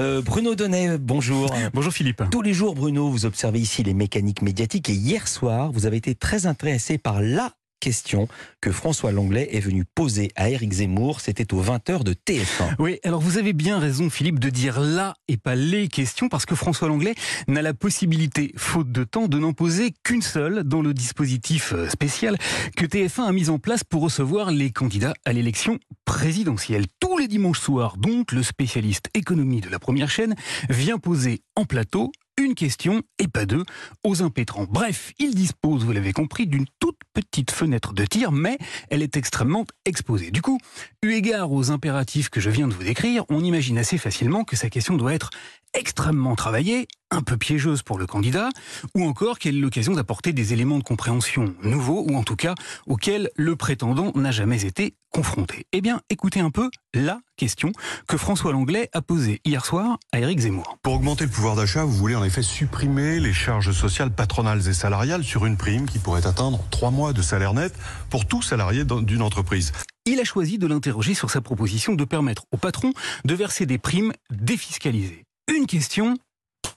Euh, Bruno Donnet, bonjour. Bonjour Philippe. Tous les jours, Bruno, vous observez ici les mécaniques médiatiques et hier soir, vous avez été très intéressé par la question que François Langlais est venu poser à Éric Zemmour. C'était aux 20h de TF1. Oui, alors vous avez bien raison Philippe de dire là et pas les questions parce que François Langlais n'a la possibilité, faute de temps, de n'en poser qu'une seule dans le dispositif euh, spécial que TF1 a mis en place pour recevoir les candidats à l'élection présidentielle. Tous les dimanches soirs, donc, le spécialiste économie de la première chaîne vient poser en plateau une question et pas deux aux impétrants. Bref, il dispose, vous l'avez compris, d'une toute petite fenêtre de tir, mais elle est extrêmement exposée. Du coup, eu égard aux impératifs que je viens de vous décrire, on imagine assez facilement que sa question doit être extrêmement travaillée, un peu piégeuse pour le candidat, ou encore qu'elle est l'occasion d'apporter des éléments de compréhension nouveaux, ou en tout cas auxquels le prétendant n'a jamais été confronté. Eh bien, écoutez un peu la question que François Langlais a posée hier soir à Éric Zemmour. Pour augmenter le pouvoir d'achat, vous voulez en effet supprimer les charges sociales patronales et salariales sur une prime qui pourrait atteindre trois mois de salaire net pour tout salarié d'une entreprise il a choisi de l'interroger sur sa proposition de permettre au patron de verser des primes défiscalisées une question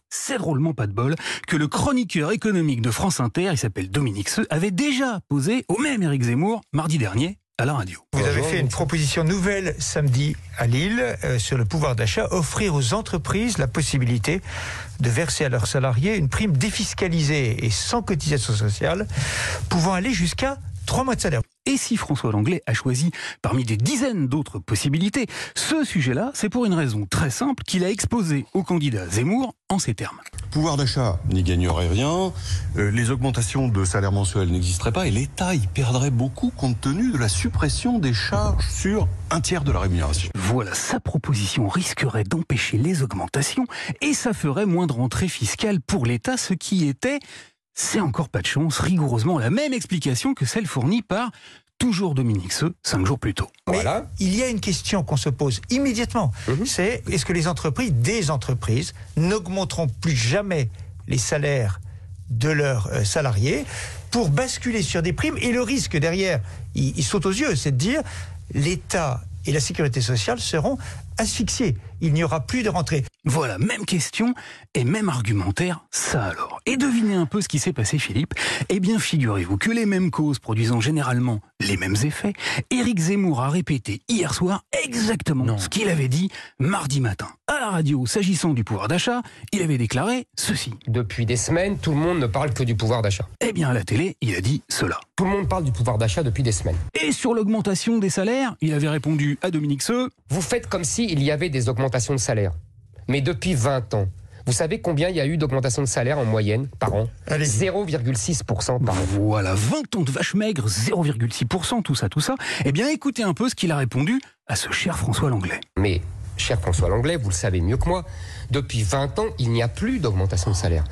c'est drôlement pas de bol que le chroniqueur économique de France Inter, il s'appelle Dominique Seux, avait déjà posé au même Éric Zemmour mardi dernier à la radio. Vous avez fait une proposition nouvelle samedi à Lille euh, sur le pouvoir d'achat, offrir aux entreprises la possibilité de verser à leurs salariés une prime défiscalisée et sans cotisation sociale, pouvant aller jusqu'à trois mois de salaire. Et si François Langlais a choisi parmi des dizaines d'autres possibilités, ce sujet-là, c'est pour une raison très simple qu'il a exposé au candidat Zemmour en ces termes. Pouvoir d'achat n'y gagnerait rien, euh, les augmentations de salaire mensuel n'existeraient pas et l'État y perdrait beaucoup compte tenu de la suppression des charges sur un tiers de la rémunération. Voilà, sa proposition risquerait d'empêcher les augmentations et ça ferait moins de rentrée fiscale pour l'État, ce qui était c'est encore pas de chance, rigoureusement la même explication que celle fournie par toujours Dominique Seux, cinq jours plus tôt. voilà. Il y a une question qu'on se pose immédiatement. Mhm. C'est est-ce que les entreprises, des entreprises, n'augmenteront plus jamais les salaires de leurs euh, salariés pour basculer sur des primes? Et le risque derrière, il saute aux yeux, c'est de dire l'État et la sécurité sociale seront asphyxiés. Il n'y aura plus de rentrée. Voilà, même question et même argumentaire, ça alors. Et devinez un peu ce qui s'est passé, Philippe. Eh bien, figurez-vous que les mêmes causes produisant généralement les mêmes effets, Éric Zemmour a répété hier soir exactement ce qu'il avait dit mardi matin. À la radio, s'agissant du pouvoir d'achat, il avait déclaré ceci. Depuis des semaines, tout le monde ne parle que du pouvoir d'achat. Eh bien, à la télé, il a dit cela. Tout le monde parle du pouvoir d'achat depuis des semaines. Et sur l'augmentation des salaires, il avait répondu à Dominique Seux. Vous faites comme si il y avait des augmentations de salaire. Mais depuis 20 ans, vous savez combien il y a eu d'augmentation de salaire en moyenne par an? 0,6% par an. Voilà, 20 ans de vache maigre, 0,6%, tout ça, tout ça. Eh bien, écoutez un peu ce qu'il a répondu à ce cher François Langlais. Mais cher François Langlais, vous le savez mieux que moi, depuis 20 ans, il n'y a plus d'augmentation de salaire.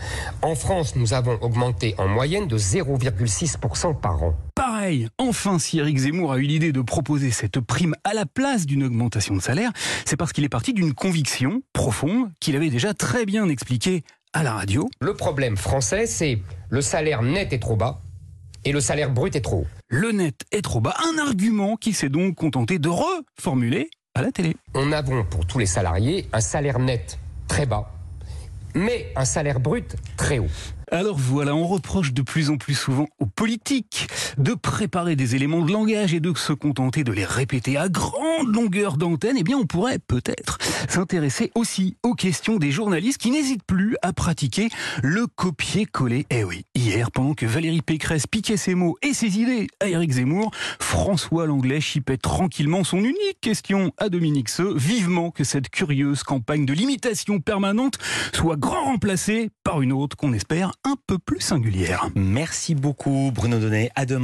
En France, nous avons augmenté en moyenne de 0,6% par an. Pareil, enfin, si Eric Zemmour a eu l'idée de proposer cette prime à la place d'une augmentation de salaire, c'est parce qu'il est parti d'une conviction profonde qu'il avait déjà très bien expliquée à la radio. Le problème français, c'est le salaire net est trop bas et le salaire brut est trop haut. Le net est trop bas, un argument qui s'est donc contenté de reformuler à la télé. On a pour tous les salariés un salaire net très bas, mais un salaire brut très haut. Alors voilà, on reproche de plus en plus souvent aux politiques de préparer des éléments de langage et de se contenter de les répéter à grande longueur d'antenne. Eh bien, on pourrait peut-être s'intéresser aussi aux questions des journalistes qui n'hésitent plus à pratiquer le copier-coller. Eh oui, hier, pendant que Valérie Pécresse piquait ses mots et ses idées à Éric Zemmour, François Langlais chipait tranquillement son unique question à Dominique Seux, vivement que cette curieuse campagne de limitation permanente soit grand remplacée par une autre qu'on espère un peu plus singulière. Merci beaucoup Bruno Donnet. À demain.